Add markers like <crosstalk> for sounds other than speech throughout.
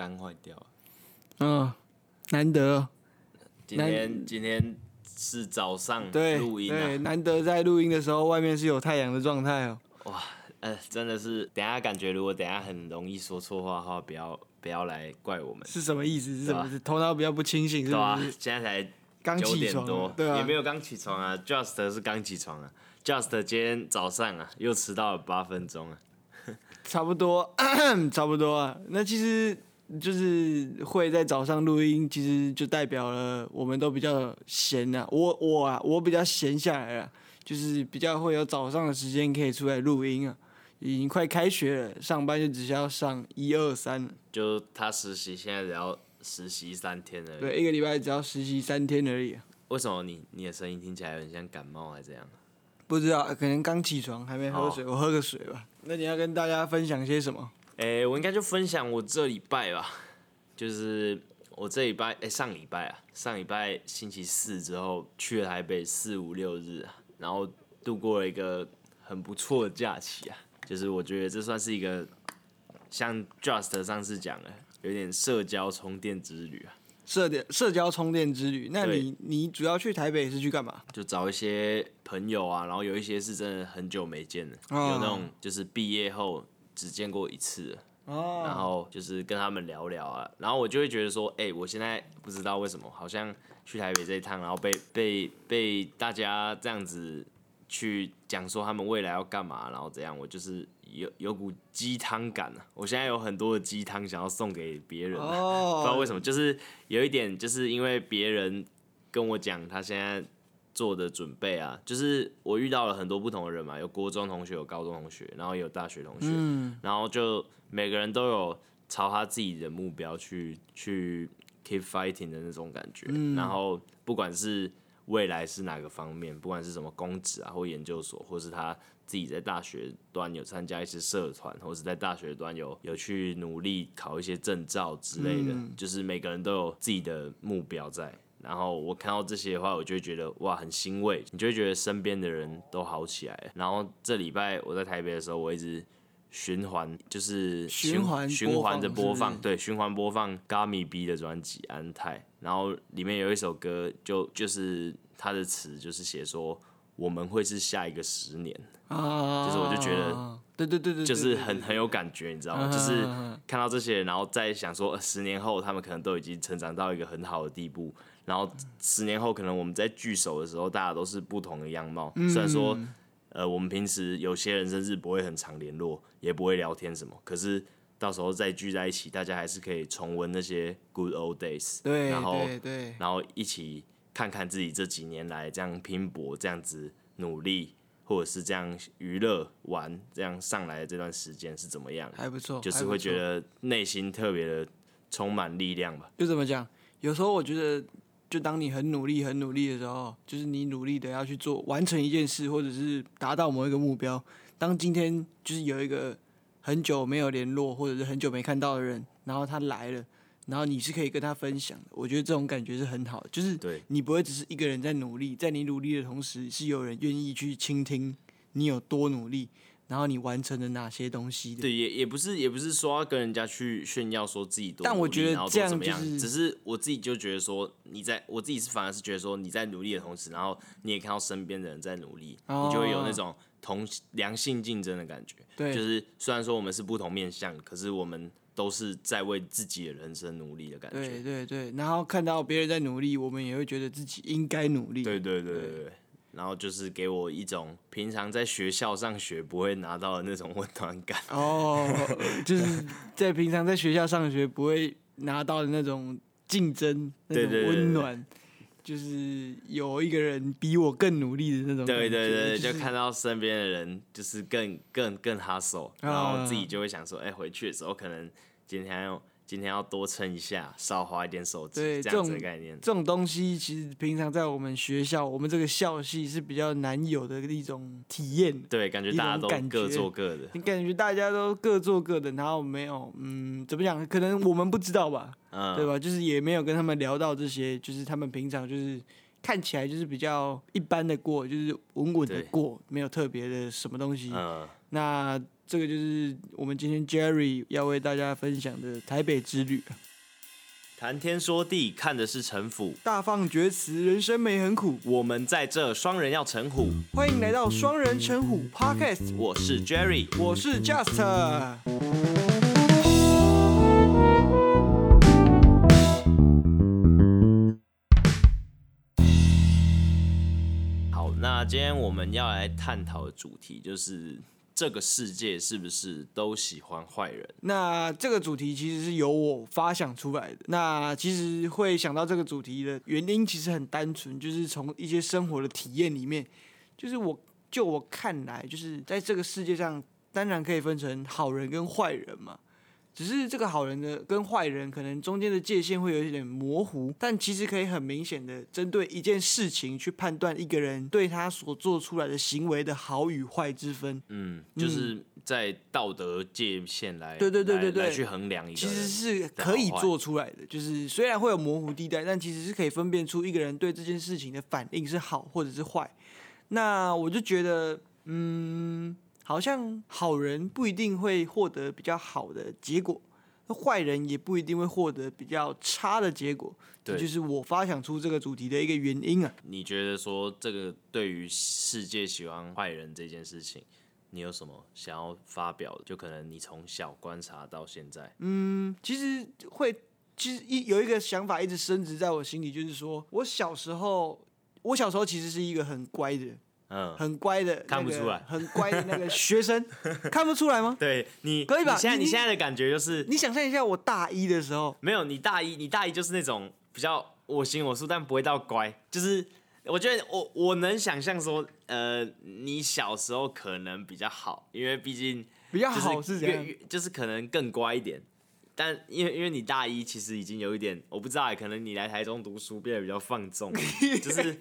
肝坏掉了。嗯，难得哦。今天今天是早上对录音啊，对，难得在录音的时候，外面是有太阳的状态哦。哇，呃，真的是，等下感觉如果等下很容易说错话的话，不要不要来怪我们。是什么意思？是什么？对啊头脑比较不清醒，是吧啊不是？，现在才刚九起床点多，对啊也没有刚起床啊，Just 是刚起床啊，Just 今天早上啊又迟到了八分钟啊。<laughs> 差不多，<coughs> 差不多啊。那其实就是会在早上录音，其实就代表了我们都比较闲啊。我我啊，我比较闲下来了，就是比较会有早上的时间可以出来录音啊。已经快开学了，上班就只需要上一二三了。就他实习现在只要实习三天而已。对，一个礼拜只要实习三天而已啊。为什么你你的声音听起来很像感冒还是这样？不知道，可能刚起床还没喝水，我喝个水吧。那你要跟大家分享些什么？诶、欸，我应该就分享我这礼拜吧，就是我这礼拜，诶、欸，上礼拜啊，上礼拜星期四之后去了台北四五六日啊，然后度过了一个很不错的假期啊，就是我觉得这算是一个像 Just 上次讲的，有点社交充电之旅啊。社交社交充电之旅，那你你主要去台北是去干嘛？就找一些朋友啊，然后有一些是真的很久没见了，哦有那种就是毕业后只见过一次了。哦然后就是跟他们聊聊啊，然后我就会觉得说，哎、欸，我现在不知道为什么，好像去台北这一趟，然后被被被大家这样子去讲说他们未来要干嘛，然后怎样，我就是有有股鸡汤感啊，我现在有很多的鸡汤想要送给别人、不知道为什么，就是有一点，就是因为别人跟我讲他现在做的准备啊，就是我遇到了很多不同的人嘛，有国中同学，有高中同学，然后也有大学同学，嗯然后就每个人都有朝他自己的目标去去 keep fighting 的那种感觉，嗯然后不管是未来是哪个方面，不管是什么公职啊或研究所，或是他自己在大学端有参加一些社团，或是在大学端有有去努力考一些证照之类的，嗯就是每个人都有自己的目标在。然后我看到这些的话，我就会觉得哇，很欣慰。你就会觉得身边的人都好起来了。然后这礼拜我在台北的时候，我一直循环，就是循环循环的播放，对，循环播放 Gummy B 的专辑《安泰》。然后里面有一首歌就，就就是他的词，就是写说我们会是下一个十年。啊，就是我就觉得，对对对对，就是很很有感觉，你知道吗？嗯就是看到这些人，然后再想说，呃十年后他们可能都已经成长到一个很好的地步，然后十年后可能我们在聚首的时候，大家都是不同的样貌。嗯虽然说，呃，我们平时有些人甚至不会很常联络，也不会聊天什么，可是到时候再聚在一起，大家还是可以重温那些 good old days，对，然后对对，然后一起看看自己这几年来这样拼搏、这样子努力，或者是这样娱乐玩、这样上来的这段时间是怎么样？还不错，就是会觉得内心特别的充满力量吧。就怎么讲？有时候我觉得，就当你很努力、很努力的时候，就是你努力的要去做完成一件事，或者是达到某一个目标。当今天就是有一个很久没有联络，或者是很久没看到的人，然后他来了，然后你是可以跟他分享的。我觉得这种感觉是很好的，就是对你不会只是一个人在努力，在你努力的同时，是有人愿意去倾听你有多努力，然后你完成了哪些东西的。对，也也不是也不是说要跟人家去炫耀说自己多努力，但我觉得然后这样多怎么样，就是只是我自己就觉得说你在我自己是反而是觉得说你在努力的同时，然后你也看到身边的人在努力，哦你就会有那种同良性竞争的感觉。对就是虽然说我们是不同面向，可是我们都是在为自己的人生努力的感觉。对对对，然后看到别人在努力，我们也会觉得自己应该努力。对对对对对，然后就是给我一种平常在学校上学不会拿到的那种温暖感。哦，<laughs> 就是在平常在学校上学不会拿到的那种竞争、那种对对对对温暖，就是有一个人比我更努力的那种。对对对，就就看到身边的人就是更更更 hustle，然后自己就会想说，哎，回去的时候可能今天要今天要多撑一下，少花一点手机，对这样子这种的概念。这种东西，其实平常在我们学校，我们这个校系是比较难有的一种体验。对，感觉大家都各做各的。你感觉大家都各做各的，然后没有，嗯，怎么讲？可能我们不知道吧，嗯，对吧？就是也没有跟他们聊到这些，就是他们平常就是看起来就是比较一般的过，就是稳稳的过，没有特别的什么东西。嗯，那这个就是我们今天 Jerry 要为大家分享的台北之旅。谈天说地，看的是城府；大放厥词，人生没很苦。我们在这双人要成虎，欢迎来到双人成虎 Podcast。我是 Jerry，我是 Just。好，那今天我们要来探讨的主题就是。这个世界是不是都喜欢坏人？那这个主题其实是由我发想出来的。那其实会想到这个主题的原因，其实很单纯，就是从一些生活的体验里面，就是我就我看来，就是在这个世界上，当然可以分成好人跟坏人嘛。只是这个好人的跟坏人可能中间的界限会有一点模糊，但其实可以很明显的针对一件事情去判断一个人对他所做出来的行为的好与坏之分。嗯，就是在道德界限来，对对对对对，来去衡量一个，其实是可以做出来的。就是虽然会有模糊地带，但其实是可以分辨出一个人对这件事情的反应是好或者是坏。那我就觉得，嗯。好像好人不一定会获得比较好的结果，坏人也不一定会获得比较差的结果。这就是我发想出这个主题的一个原因啊。你觉得说这个对于世界喜欢坏人这件事情，你有什么想要发表的？就可能你从小观察到现在，嗯，其实会，其实一有一个想法一直升值在我心里，就是说我小时候，我小时候其实是一个很乖的人。嗯，很乖的，看不出来，很乖的那个学生，<laughs> 看不出来吗？对，你可以吧？你现在你，你现在的感觉就是，你想象一下，我大一的时候，没有，你大一，你大一就是那种比较我行我素，但不会到乖，就是我觉得我我能想象说，呃，你小时候可能比较好，因为毕竟比较好是这样，就是可能更乖一点。但因为因为你大一其实已经有一点，我不知道，可能你来台中读书变得比较放纵，<laughs> 就是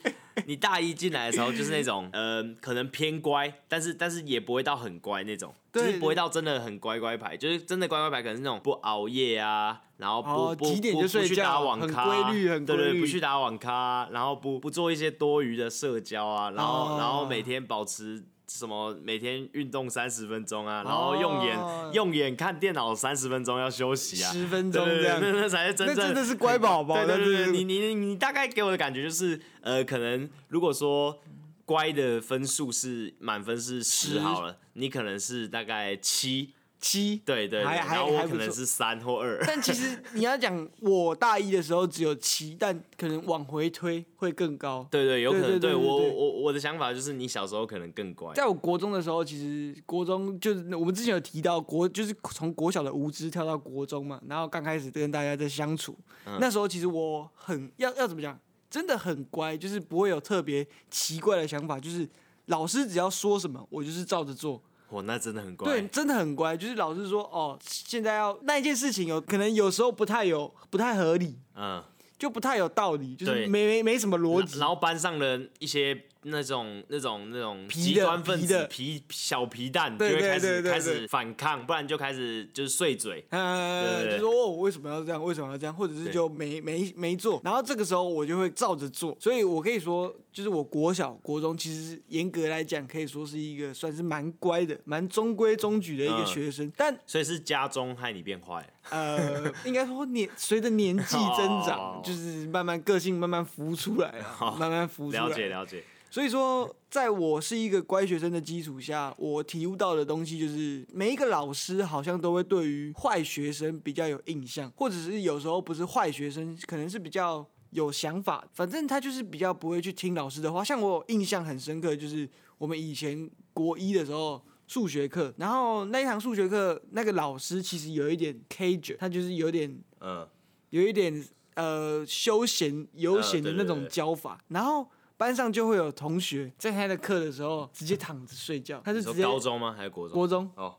你大一进来的时候就是那种，呃，可能偏乖，但是但是也不会到很乖那种，就是不会到真的很乖乖牌，就是真的乖乖牌，可能是那种不熬夜啊，然后不、哦、不不不去打网咖，很规律，很规律，对对，不去打网咖，然后不不做一些多余的社交啊，然后、哦、然后每天保持。什么每天运动三十分钟啊，然后用眼、oh, 用眼看电脑三十分钟要休息啊，十分钟这样，那那才是真正，那真的是乖宝宝。对对对，对，你你你大概给我的感觉就是，呃，可能如果说乖的分数是满分是十好了，你可能是大概七。七，对对，对，还还我可能是三或二。但其实 <laughs> 你要讲，我大一的时候只有七，但可能往回推会更高。对对，有可能。对我我我的想法就是，你小时候可能更乖。在我国中的时候，其实国中就是我们之前有提到国，就是从国小的无知跳到国中嘛，然后刚开始跟大家在相处，嗯、那时候其实我很要要怎么讲，真的很乖，就是不会有特别奇怪的想法，就是老师只要说什么，我就是照着做。哦，那真的很乖。对，真的很乖。就是老师说，哦，现在要那一件事情有可能有时候不太有不太合理，嗯，就不太有道理，就是没没没什么逻辑。然后班上的一些。那种那种那种极端分子皮小皮蛋就会开始开始反抗，不然就开始就是碎嘴，呃，就说我为什么要这样？为什么要这样？或者是就没没没做。然后这个时候我就会照着做，所以我可以说，就是我国小国中其实严格来讲可以说是一个算是蛮乖的、蛮中规中矩的一个学生。但所以是家中害你变坏？呃，应该说年随着年纪增长，<laughs> 就是慢慢个性慢慢浮出来，慢慢浮出来。了解了解。所以说，在我是一个乖学生的基础下，我体悟到的东西就是，每一个老师好像都会对于坏学生比较有印象，或者是有时候不是坏学生，可能是比较有想法，反正他就是比较不会去听老师的话。像我印象很深刻，就是我们以前国一的时候数学课，然后那一堂数学课那个老师其实有一点 casual，他就是有点嗯，有一点呃休闲悠闲的那种教法，然后。班上就会有同学在他的课的时候直接躺着睡觉，他是直接高中吗？还是国中？国中哦，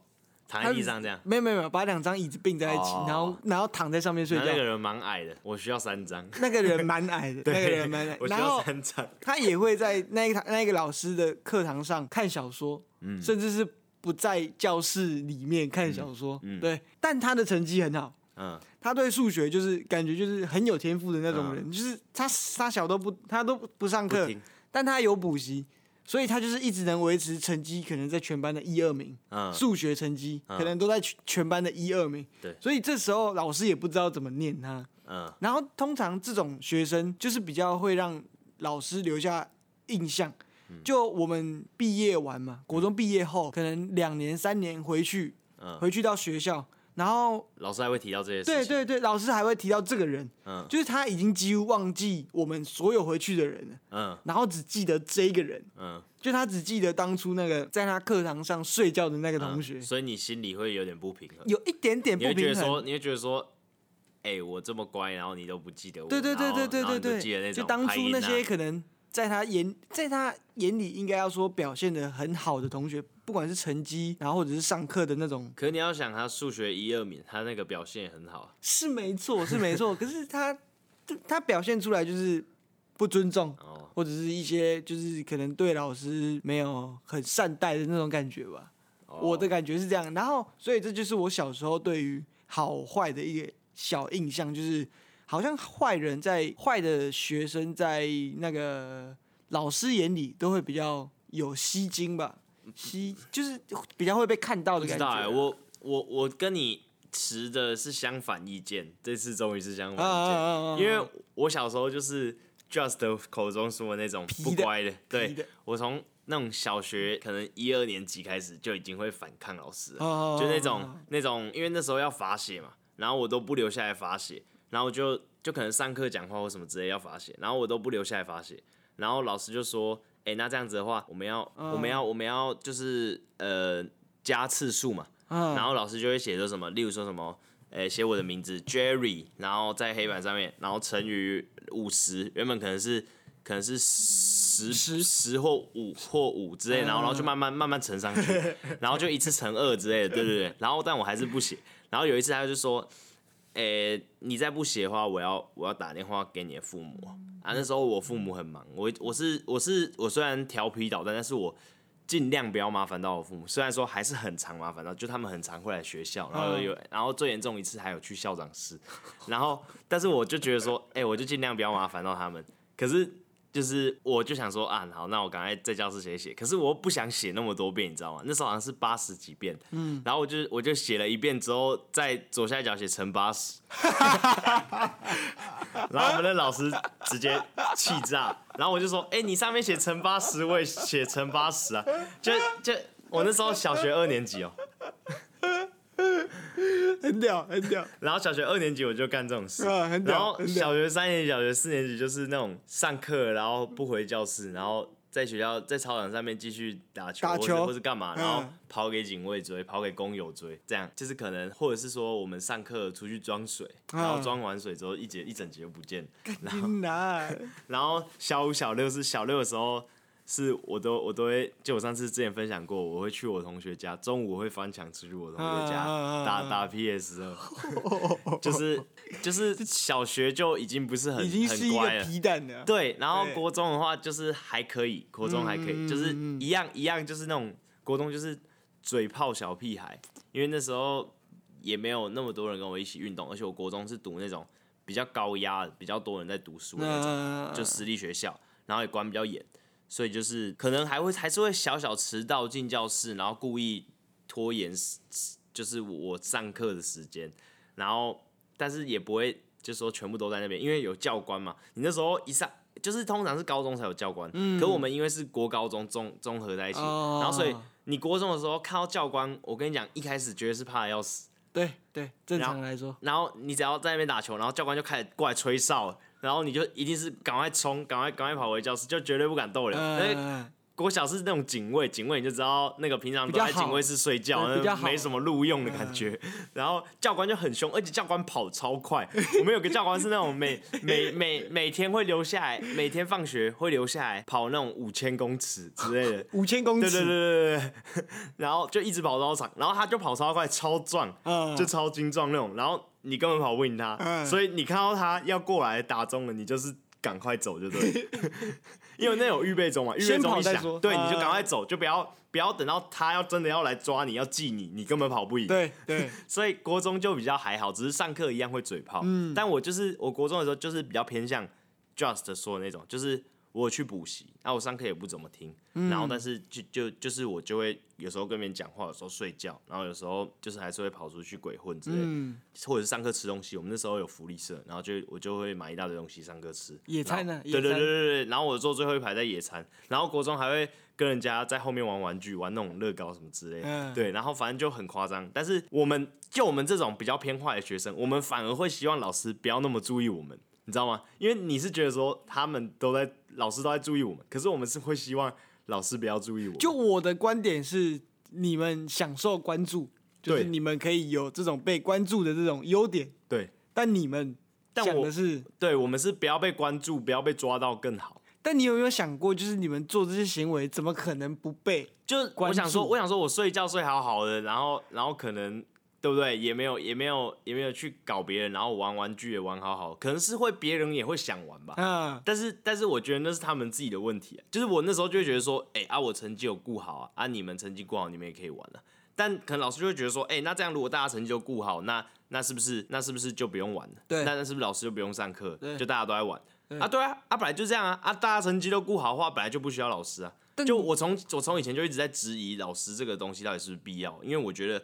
躺在地上这样？没有没有没有，把两张椅子并在一起，哦、然后然后躺在上面睡觉。那个人蛮矮的，我需要三张。那个人蛮矮的，<laughs> 那个人蛮矮。我需要三张。他也会在那一堂那个老师的课堂上看小说，嗯，甚至是不在教室里面看小说，嗯，对。但他的成绩很好。嗯，他对数学就是感觉就是很有天赋的那种人，嗯、就是他他小都不他都不上课，但他有补习，所以他就是一直能维持成绩，可能在全班的一二名。嗯，数学成绩可能都在全全班的一二名。对，所以这时候老师也不知道怎么念他。嗯，然后通常这种学生就是比较会让老师留下印象。就我们毕业完嘛，国中毕业后，可能两年三年回去，嗯，回去到学校。然后老师还会提到这些事，对对对，老师还会提到这个人，嗯，就是他已经几乎忘记我们所有回去的人了，嗯，然后只记得这一个人，嗯，就他只记得当初那个在他课堂上睡觉的那个同学，嗯，所以你心里会有点不平衡，有一点点不平衡，你会觉得说，你会觉得说，哎、欸，我这么乖，然后你都不记得我，对对对对对对对，对，就当初那些可能在他眼在他眼里应该要说表现的很好的同学。不管是成绩，然后或者是上课的那种，可是你要想，他数学一二名，他那个表现也很好，是没错，是没错。<laughs> 可是他，他表现出来就是不尊重，哦，或者是一些就是可能对老师没有很善待的那种感觉吧。哦，我的感觉是这样。然后，所以这就是我小时候对于好坏的一个小印象，就是好像坏人在坏的学生在那个老师眼里都会比较有吸睛吧。吸就是比较会被看到的感觉。我我我跟你持的是相反意见，这次终于是相反意见，因为我小时候就是 Just 口中说的那种不乖的，<laughs> 的对，我从那种小学可能一二年级开始就已经会反抗老师就那种那种，因为那时候要罚写嘛，然后我都不留下来罚写，然后就就可能上课讲话或什么之类要罚写，然后我都不留下来罚写，然后老师就说。哎、欸，那这样子的话，我们要，uh, 我们要，我们要，就是呃加次数嘛，uh, 然后老师就会写说什么，例如说什么，哎、欸，写我的名字 Jerry，然后在黑板上面，然后乘以五十，原本可能是可能是十十十或五或五之类，然后然后就慢慢慢慢乘上去，然后就一次乘二之类的，对对对，然后但我还是不写，然后有一次他就说。诶、欸，你再不写的话，我要我要打电话给你的父母啊！那时候我父母很忙，我我是我是我虽然调皮捣蛋，但是我尽量不要麻烦到我父母。虽然说还是很常麻烦到，就他们很常会来学校，然后有然后最严重一次还有去校长室，然后但是我就觉得说，诶、欸，我就尽量不要麻烦到他们。可是。就是，我就想说啊，好，那我赶快在教室写写。可是我又不想写那么多遍，你知道吗？那时候好像是八十几遍，嗯，然后我就我就写了一遍之后，在左下角写乘八十，然后我们的老师直接气炸，然后我就说，哎、欸，你上面写乘八十，我也写乘八十啊，就就我那时候小学二年级哦、喔。<laughs> 很屌，很屌。然后小学二年级我就干这种事，啊、很屌，然后小学三年级、小学四年级就是那种上课然后不回教室，然后在学校在操场上面继续打球，打球。或者干嘛，然后跑给警卫追，跑给工友追，这样。就是可能，或者是说我们上课出去装水，然后装完水之后一节一整节就不见，然后 <laughs> 然后小五小六是小六的时候。是，我都我都会，就我上次之前分享过，我会去我同学家，中午我会翻墙出去我同学家打打 PS 二，<laughs> 就是就是小学就已经不是很已经是一个皮蛋了，对，然后国中的话就是还可以，国中还可以，就是一样一样，就是那种国中就是嘴炮小屁孩，因为那时候也没有那么多人跟我一起运动，而且我国中是读那种比较高压，比较多人在读书的那种，就私立学校，然后也管比较严。所以就是可能还会还是会小小迟到进教室，然后故意拖延，就是我上课的时间，然后但是也不会就说全部都在那边，因为有教官嘛。你那时候一上就是通常是高中才有教官，嗯，可我们因为是国高中综综合在一起，哦，然后所以你国中的时候看到教官，我跟你讲，一开始绝对是怕的要死，对对，正常来说然，然后你只要在那边打球，然后教官就开始过来吹哨。然后你就一定是赶快冲，赶快赶快跑回教室，就绝对不敢逗留。国小是那种警卫，警卫你就知道那个平常都在警卫室睡觉，那没什么录用的感觉。然后教官就很凶，而且教官跑超快。<laughs> 我们有个教官是那种每每每每天会留下来，每天放学会留下来跑那种五千公尺之类的。<laughs> 五千公尺。对对对对对。<laughs> 然后就一直跑操场，然后他就跑超快，超壮，就超精壮那种。然后。你根本跑不赢他，嗯，所以你看到他要过来打中了，你就是赶快走就对，因为那有预备中嘛，预备中一响，对，你就赶快走，就不要不要等到他要真的要来抓你要记你，你根本跑不赢。对 <laughs> 对，所以国中就比较还好，只是上课一样会嘴炮。嗯，但我就是我国中的时候就是比较偏向 Just 说的那种，就是我有去补习，那我上课也不怎么听，然后但是就就就是我就会有时候跟别人讲话，有时候睡觉，然后有时候就是还是会跑出去鬼混之类，嗯、或者是上课吃东西。我们那时候有福利社，然后就我就会买一大堆东西上课吃。野餐呢？对对对对对。然后我坐最后一排在野餐，然后国中还会跟人家在后面玩玩具，玩那种乐高什么之类的。嗯、对，然后反正就很夸张。但是我们就我们这种比较偏坏的学生，我们反而会希望老师不要那么注意我们。你知道吗？因为你是觉得说他们都在，老师都在注意我们，可是我们是会希望老师不要注意我。就我的观点是，你们享受关注，就是你们可以有这种被关注的这种优点。对，但你们讲的是，对我们是不要被关注，不要被抓到更好。但你有没有想过，就是你们做这些行为，怎么可能不被？就我想说，我想说我睡觉睡好好的，然后然后可能。对不对？也没有，也没有，也没有去搞别人，然后玩玩具也玩好好，可能是会别人也会想玩吧。嗯。但是，但是我觉得那是他们自己的问题啊。就是我那时候就会觉得说，哎啊，我成绩有顾好啊，啊，你们成绩顾好，你们也可以玩了啊。但可能老师就会觉得说，哎，那这样如果大家成绩都顾好，那那是不是那是不是就不用玩了？对。那那是不是老师就不用上课？对。就大家都在玩。啊，对啊，啊，本来就这样啊，啊，大家成绩都顾好的话，本来就不需要老师啊。就我从我从以前就一直在质疑老师这个东西到底是不是必要，因为我觉得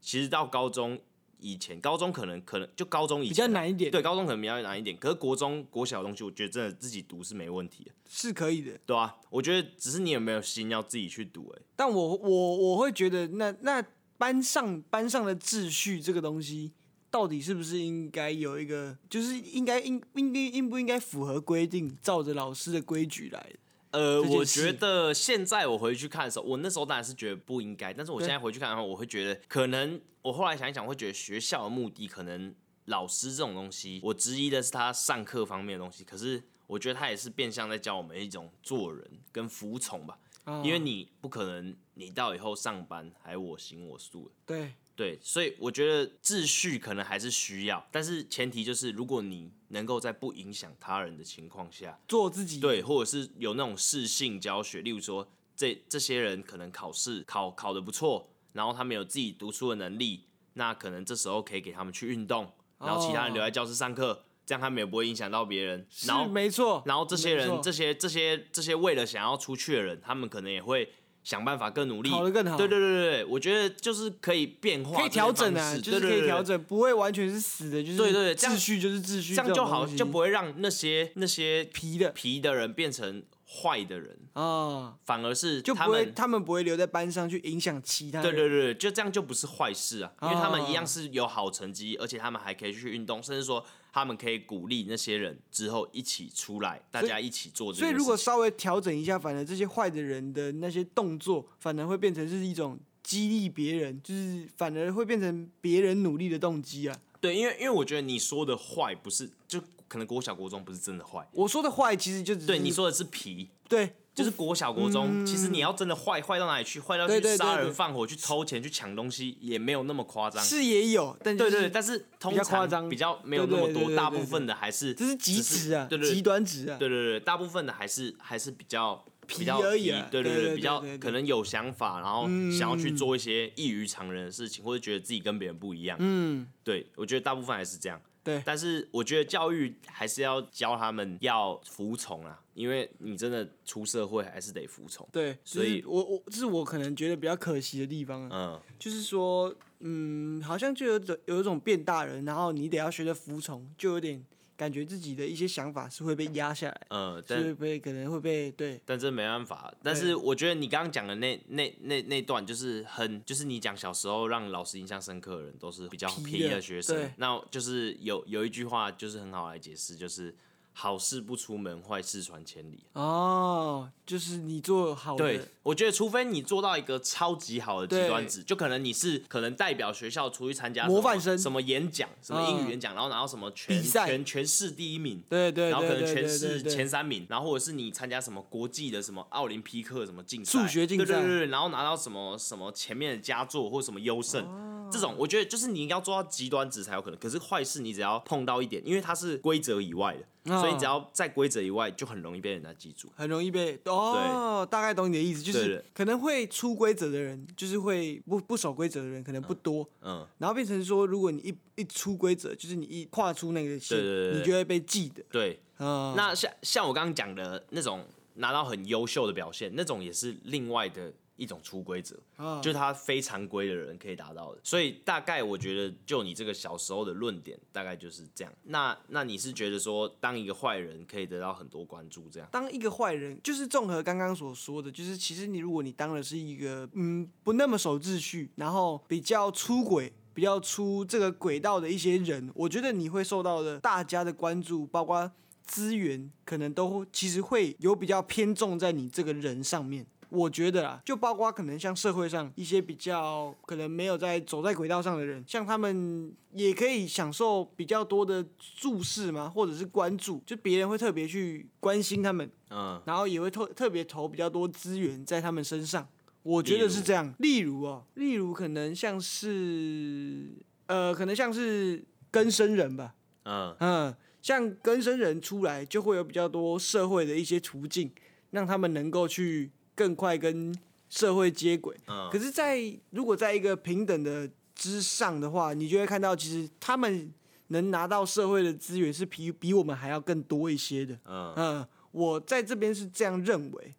其实到高中。以前高中可能可能就高中以前比较难一点，对，高中可能比较难一点。可是国中国小的东西，我觉得真的自己读是没问题的，是可以的，对啊，我觉得只是你有没有心要自己去读哎。但我我我会觉得那，那那班上班上的秩序这个东西，到底是不是应该有一个，就是应该应应该应不应该符合规定，照着老师的规矩来？呃，我觉得现在我回去看的时候，我那时候当然是觉得不应该，但是我现在回去看的话，我会觉得可能，我后来想一想，会觉得学校的目的可能老师这种东西，我质疑的是他上课方面的东西，可是我觉得他也是变相在教我们一种做人跟服从吧，因为你不可能你到以后上班还我行我素，对。对，所以我觉得秩序可能还是需要，但是前提就是如果你能够在不影响他人的情况下做自己，对，或者是有那种适性教学，例如说这这些人可能考试考考得不错，然后他们有自己读书的能力，那可能这时候可以给他们去运动，然后其他人留在教室上课，哦、这样他们也不会影响到别人。然后没错，然后这些人这些这些这些为了想要出去的人，他们可能也会。想办法更努力，考得更好。对对对对，我觉得就是可以变化，可以调整啊，就是可以调整，不会完全是死的，就是对对对，秩序就是秩序，这样就好，就不会让那些那些皮的。皮的人变成坏的人。啊，反而是就不会他们不会留在班上去影响其他人。对对对，就这样就不是坏事啊，因为他们一样是有好成绩，而且他们还可以去运动，甚至说。他们可以鼓励那些人之后一起出来，大家一起做这。所以如果稍微调整一下，反而这些坏的人的那些动作，反而会变成是一种激励别人，就是反而会变成别人努力的动机啊。对，因为因为我觉得你说的坏不是，就可能国小国中不是真的坏。我说的坏其实就只是，对你说的是皮。对。就是国小国中，嗯、其实你要真的坏坏到哪里去，坏到去杀人放火、去偷钱、去抢东西，也没有那么夸张。是也有，但对对，但是通常比较没有那么多，大部分的还是这是极值啊，对对，极端值啊，对对对，大部分的还是还是比较比较而已，对对对，比较可能有想法，然后想要去做一些异于常人的事情，或者觉得自己跟别人不一样。嗯，对，我觉得大部分还是这样。对，但是我觉得教育还是要教他们要服从啊，因为你真的出社会还是得服从。对，所以我我这是我可能觉得比较可惜的地方啊。嗯，就是说，嗯，好像就有种有一种变大人，然后你得要学着服从，就有点。感觉自己的一些想法是会被压下来，嗯，但是被可能会被对，但这没办法。但是我觉得你刚刚讲的那那那那段就是很，就是你讲小时候让老师印象深刻的人都是比较便宜的学生，那就是有有一句话就是很好来解释，就是。好事不出门，坏事传千里。哦，就是你做好的。对，我觉得除非你做到一个超级好的极端值，就可能你是可能代表学校出去参加模范生什么演讲，什么英语演讲，然后拿到什么全全全市第一名，对对，然后可能全市前三名，然后或者是你参加什么国际的什么奥林匹克什么竞赛，数学竞赛，对对对，然后拿到什么什么前面的佳作或什么优胜，这种我觉得就是你应该要做到极端值才有可能。可是坏事你只要碰到一点，因为它是规则以外的。所以你只要在规则以外，就很容易被人家记住，很容易被哦。大概懂你的意思，就是可能会出规则的人，就是会不不守规则的人可能不多，嗯，然后变成说，如果你一一出规则，就是你一跨出那个线，你就会被记得。对，嗯，那像像我刚刚讲的那种拿到很优秀的表现，那种也是另外的。一种出规则，就是他非常规的人可以达到的。所以大概我觉得，就你这个小时候的论点，大概就是这样。那那你是觉得说，当一个坏人可以得到很多关注，这样？当一个坏人，就是综合刚刚所说的，就是其实你如果你当的是一个嗯不那么守秩序，然后比较出轨、比较出这个轨道的一些人，我觉得你会受到的大家的关注，包括资源，可能都其实会有比较偏重在你这个人上面。我觉得啊，就包括可能像社会上一些比较可能没有在走在轨道上的人，像他们也可以享受比较多的注视嘛，或者是关注，就别人会特别去关心他们，嗯，然后也会特特别投比较多资源在他们身上。我觉得是这样。例如哦，例如可能像是呃，可能像是更生人吧，嗯嗯，像更生人出来就会有比较多社会的一些途径，让他们能够去。更快跟社会接轨，可是，在如果在一个平等的之上的话，你就会看到，其实他们能拿到社会的资源是比比我们还要更多一些的。嗯，我在这边是这样认为。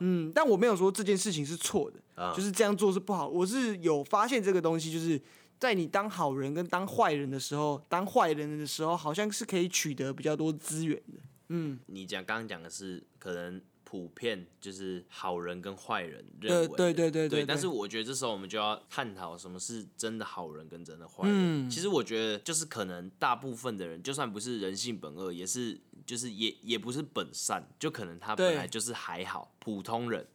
嗯，但我没有说这件事情是错的，就是这样做是不好。我是有发现这个东西，就是在你当好人跟当坏人的时候，当坏人的时候，好像是可以取得比较多资源的。嗯，你讲刚刚讲的是可能。普遍就是好人跟坏人认为，对对对对对。但是我觉得这时候我们就要探讨什么是真的好人跟真的坏人。其实我觉得就是可能大部分的人，就算不是人性本恶，也是就是也也不是本善，就可能他本来就是还好普通人。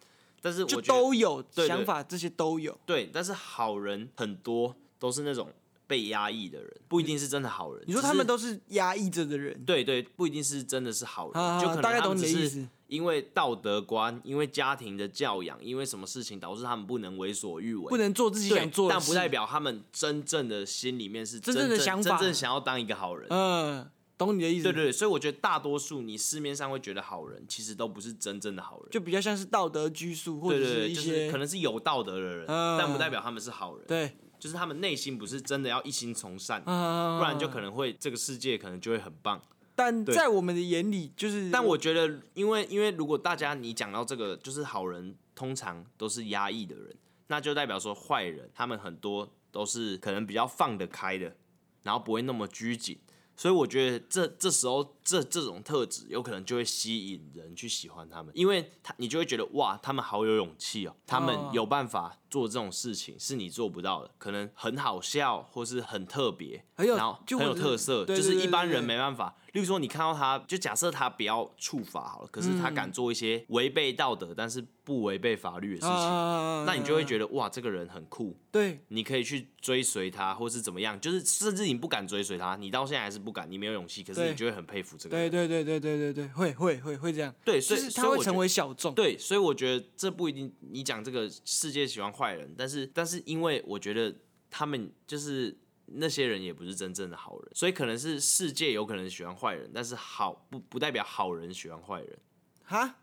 但是我都有想法，这些都有。对，但是好人很多都是那种被压抑的人，不一定是真的好人。你说他们都是压抑着的人？对对，不一定是真的是好人，就可能他们只是。因为道德观，因为家庭的教养，因为什么事情导致他们不能为所欲为，不能做自己想做的事，但不代表他们真正的心里面是真，真正的想法，真正想要当一个好人。嗯，懂你的意思。对对对，所以我觉得大多数你市面上会觉得好人，其实都不是真正的好人，就比较像是道德拘束，或者是一些可能是有道德的人，嗯，但不代表他们是好人。对，就是他们内心不是真的要一心从善，嗯，不然就可能会这个世界可能就会很棒。但在我们的眼里，就是，但我觉得，因为因为如果大家你讲到这个，就是好人通常都是压抑的人，那就代表说坏人他们很多都是可能比较放得开的，然后不会那么拘谨，所以我觉得这这时候这这种特质有可能就会吸引人去喜欢他们，因为他你就会觉得哇，他们好有勇气哦，他们有办法做这种事情是你做不到的，可能很好笑或是很特别，然后很有特色，就是一般人没办法。例如说，你看到他，就假设他不要触法好了，可是他敢做一些违背道德，但是不违背法律的事情，那你就会觉得哇，这个人很酷。对，你可以去追随他，或是怎么样，就是甚至你不敢追随他，你到现在还是不敢，你没有勇气，可是你就会很佩服这个人。对对对对对对对，会会会会这样。对，所以他会成为小众。对，所以我觉得这不一定。你讲这个世界喜欢坏人，但是但是因为我觉得他们就是。那些人也不是真正的好人，所以可能是世界有可能喜欢坏人，但是好不不代表好人喜欢坏人，哈，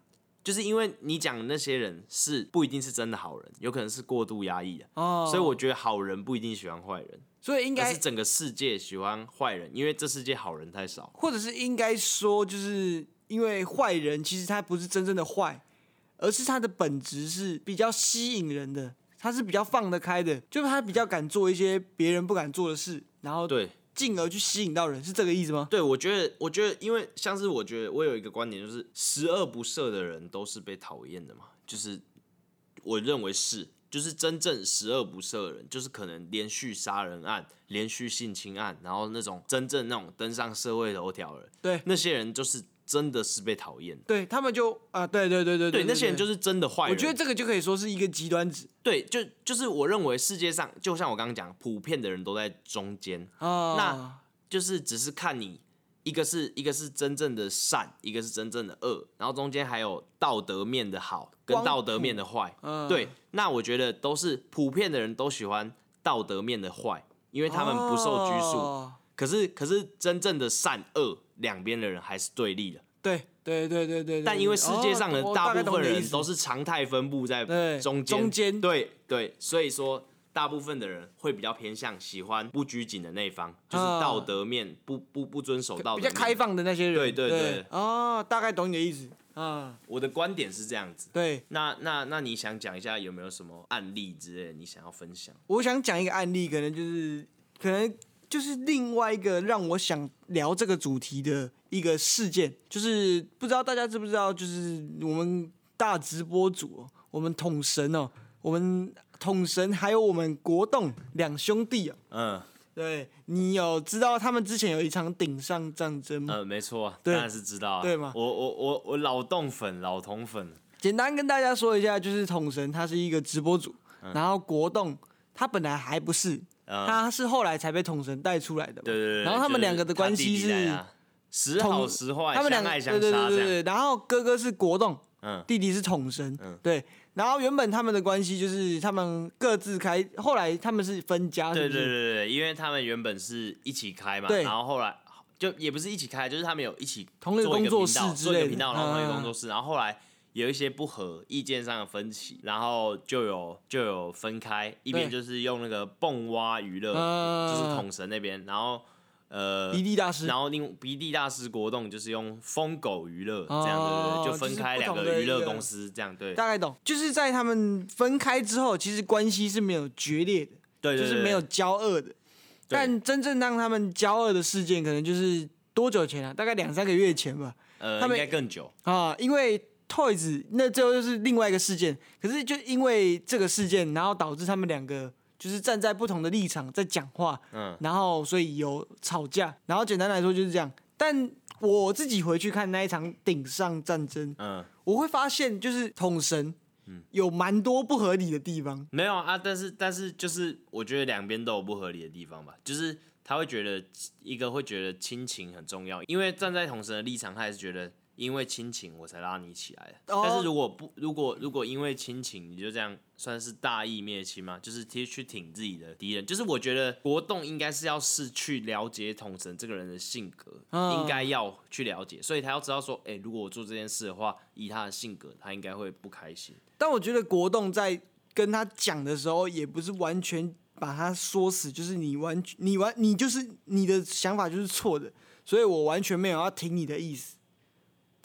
就是因为你讲的那些人是不一定是真的好人，有可能是过度压抑的哦，所以我觉得好人不一定喜欢坏人，所以应该是整个世界喜欢坏人，因为这世界好人太少，或者是应该说，就是因为坏人其实他不是真正的坏，而是他的本质是比较吸引人的。他是比较放得开的，就是他比较敢做一些别人不敢做的事，然后对，进而去吸引到人，是这个意思吗？对，我觉得，我觉得，因为像是我觉得，我有一个观点，就是十恶不赦的人都是被讨厌的嘛，就是我认为是，就是真正十恶不赦的人，就是可能连续杀人案、连续性侵案，然后那种真正那种登上社会头条的人，对，那些人就是。真的是被讨厌，对他们就啊，对对对对对，那些人就是真的坏人。我觉得这个就可以说是一个极端值。对，就就是我认为世界上，就像我刚刚讲，普遍的人都在中间，哦，那就是只是看你一个是一个是真正的善，一个是真正的恶，然后中间还有道德面的好跟道德面的坏。嗯，对，那我觉得都是普遍的人都喜欢道德面的坏，因为他们不受拘束。哦可是可是真正的善恶两边的人还是对立的。对对对对对。但因为世界上的大部分人都是常态分布在中间，中间对对，所以说。大部分的人会比较偏向喜欢不拘谨的那一方，就是道德面不不不遵守道德，比较开放的那些人。对对对。哦，大概懂你的意思啊。我的观点是这样子。对。那那那你想讲一下有没有什么案例之类？你想要分享？我想讲一个案例，可能就是可能就是另外一个让我想聊这个主题的一个事件，就是不知道大家知不知道，就是我们大直播组，我们统神哦，我们。统神还有我们国栋两兄弟啊，嗯，对，你有知道他们之前有一场顶上战争吗？嗯，没错，当然是知道啊，对吗？我我我我老栋粉，老统粉。简单跟大家说一下，就是统神他是一个直播主，嗯、然后国栋他本来还不是，嗯、他是后来才被统神带出来的，对对对。然后他们两个的关系是时好时坏，他们两个相爱相杀，对对对对对。然后哥哥是国栋，嗯，弟弟是统神，嗯，对。然后原本他们的关系就是他们各自开，后来他们是分家是不？对对对对，因为他们原本是一起开嘛，对然后后来就也不是一起开，就是他们有一起同一个工作室之类的，频道，然后同一个工作室，然后后来有一些不合意见上的分歧，然后就有就有分开，一边就是用那个蹦蛙娱乐，就是统神那边，然后。呃，鼻涕大师，然后另鼻涕大师国栋就是用疯狗娱乐这样，对对对，就分开两个娱乐公司这样，对。大概懂，就是在他们分开之后，其实关系是没有决裂的，对，就是没有交恶的。但真正让他们交恶的事件，可能就是多久前啊？大概两三个月前吧。呃，应该更久啊，因为 Toys 那最后就是另外一个事件，可是就因为这个事件，然后导致他们两个。就是站在不同的立场在讲话，嗯，然后所以有吵架，然后简单来说就是这样。但我自己回去看那一场顶上战争，嗯，我会发现就是统神，嗯，有蛮多不合理的地方。没有啊，但是但是就是我觉得两边都有不合理的地方吧，就是他会觉得一个会觉得亲情很重要，因为站在统神的立场，他也是觉得。因为亲情我才拉你起来的，但是如果不，如果如果因为亲情你就这样算是大义灭亲吗？就是去去挺自己的敌人，就是我觉得国栋应该是要是去了解统神这个人的性格，应该要去了解，所以他要知道说，哎，如果我做这件事的话，以他的性格，他应该会不开心。但我觉得国栋在跟他讲的时候，也不是完全把他说死，就是你完全你完你就是你的想法就是错的，所以我完全没有要听你的意思。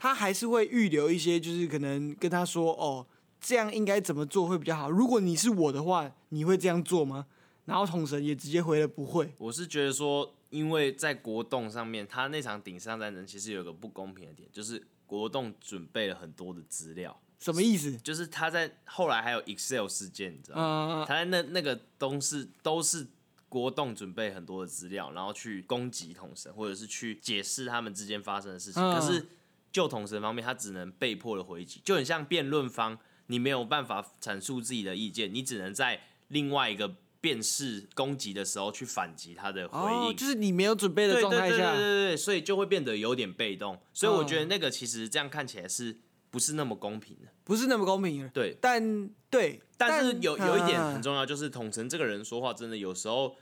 他还是会预留一些，就是可能跟他说哦，这样应该怎么做会比较好。如果你是我的话，你会这样做吗？然后统神也直接回了不会。我是觉得说，因为在国栋上面，他那场顶上战争其实有个不公平的点，就是国栋准备了很多的资料。什么意思？就是他在后来还有 Excel 事件，你知道吗？嗯、他在那那个东是都是国栋准备很多的资料，然后去攻击统神，或者是去解释他们之间发生的事情。嗯、可是。就统神方面，他只能被迫的回击，就很像辩论方，你没有办法阐述自己的意见，你只能在另外一个辩士攻击的时候去反击他的回应，哦，就是你没有准备的状态下，对对对对对对，所以就会变得有点被动，所以我觉得那个其实这样看起来是不是那么公平的？不是那么公平的，对，但对，但是有有一点很重要，就是统神这个人说话真的有时候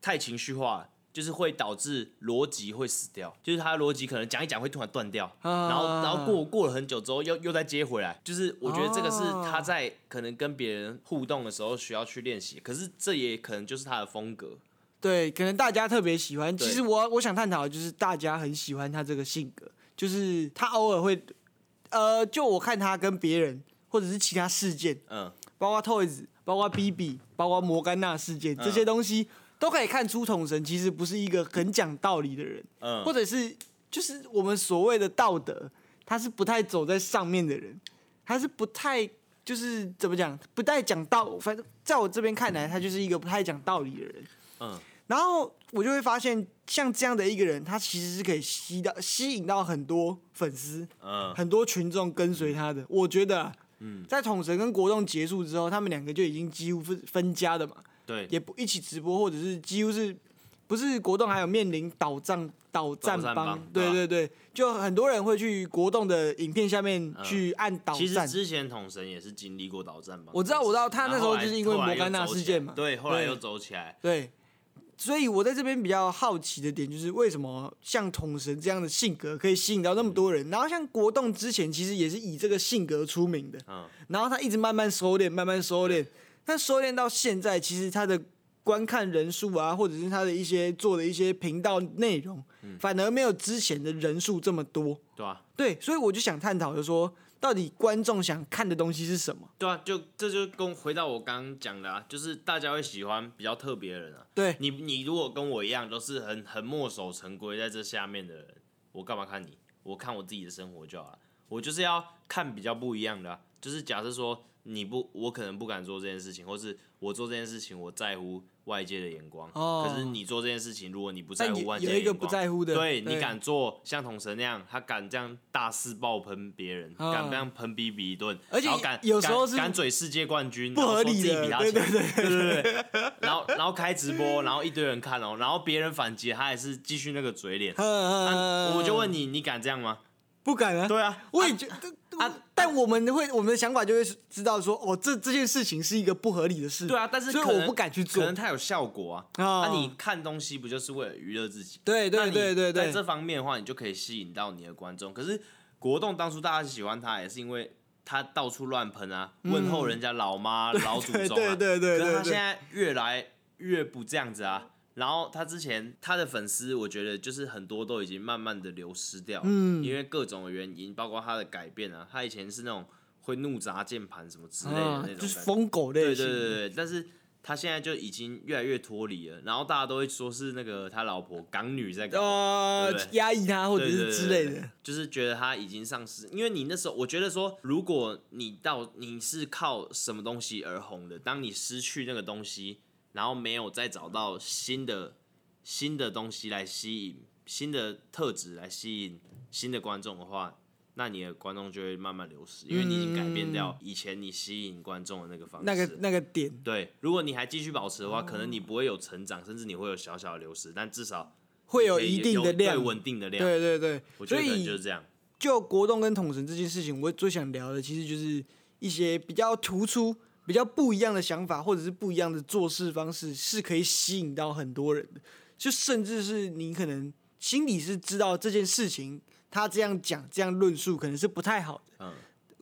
太情绪化了。就是会导致逻辑会死掉，就是他的逻辑可能讲一讲会突然断掉，然后然后过过了很久之后又又再接回来，就是我觉得这个是他在可能跟别人互动的时候需要去练习，可是这也可能就是他的风格。对，可能大家特别喜欢。其实我我想探讨的就是大家很喜欢他这个性格，就是他偶尔会，呃，就我看他跟别人或者是其他事件，嗯，包括 Toys，包括 BB，包括摩甘娜事件这些东西。都可以看出统神其实不是一个很讲道理的人，嗯，或者是就是我们所谓的道德，他是不太走在上面的人，他是不太就是怎么讲，不太讲道，反正在我这边看来，他就是一个不太讲道理的人，嗯，然后我就会发现，像这样的一个人，他其实是可以吸到吸引到很多粉丝，嗯，很多群众跟随他的。我觉得，嗯，在统神跟国栋结束之后，他们两个就已经几乎分分家的嘛。对，也不一起直播，或者是几乎是，不是国栋还有面临倒战倒战帮，对对对，就很多人会去国栋的影片下面去按倒战。其实之前统神也是经历过倒战帮，我知道我知道他那时候就是因为摩甘娜事件嘛，对，后来又走起来。对，所以我在这边比较好奇的点就是，为什么像统神这样的性格可以吸引到那么多人？然后像国栋之前其实也是以这个性格出名的，嗯，然后他一直慢慢收敛，慢慢收敛，但收敛到现在，其实他的观看人数啊，或者是他的一些做的一些频道内容，反而没有之前的人数这么多，对啊，对，所以我就想探讨，就是说。到底观众想看的东西是什么？对啊，就这就跟回到我刚刚讲的啊，就是大家会喜欢比较特别的人啊。对，你你如果跟我一样都是很很墨守成规在这下面的人，我干嘛看你？我看我自己的生活就好了。我就是要看比较不一样的啊，就是假设说你不，我可能不敢做这件事情，或是我做这件事情我在乎。外界的眼光，哦，可是你做这件事情，如果你不在乎外界的眼光，有一个不在乎的，对，你敢做像统神那样，他敢这样大肆爆喷别人，哦，敢这样喷 B B 一顿，而且敢有时候是敢嘴世界冠军，不合理的，然后说自己比他强，对对对对对对，然后 <laughs> 然后开直播，然后一堆人看哦，然后别人反击，他还是继续那个嘴脸，啊，我就问你，你敢这样吗？不敢啊！对啊，我也觉得啊，但我们会我们的想法就会知道说，哦，这这件事情是一个不合理的事。对啊，但是所以我不敢去做，可能它有效果啊。那、哦啊、你看东西不就是为了娱乐自己？对对对对对，在这方面的话，你就可以吸引到你的观众。可是国栋当初大家喜欢他，也是因为他到处乱喷啊，问候人家老妈、嗯、老祖宗啊。对对对对，对，可是他现在越来越不这样子啊。然后他之前他的粉丝，我觉得就是很多都已经慢慢的流失掉，嗯，因为各种的原因，包括他的改变啊，他以前是那种会怒砸键盘什么之类的那种，就是疯狗类型，对对对对，但是他现在就已经越来越脱离了，然后大家都会说是那个他老婆港女在搞，呃，压抑他或者是之类的，对对对对，就是觉得他已经丧失，因为你那时候我觉得说，如果你到你是靠什么东西而红的，当你失去那个东西。然后没有再找到新的新的东西来吸引新的特质来吸引新的观众的话，那你的观众就会慢慢流失，因为你已经改变掉以前你吸引观众的那个方式。那个那个点。对，如果你还继续保持的话，可能你不会有成长，甚至你会有小小的流失，但至少会有一定的量，稳定的量。对对对，我觉得可能就是这样。就国栋跟统神这件事情，我最想聊的其实就是一些比较突出。比较不一样的想法，或者是不一样的做事方式，是可以吸引到很多人的。就甚至是你可能心里是知道这件事情，他这样讲、这样论述，可能是不太好的。嗯。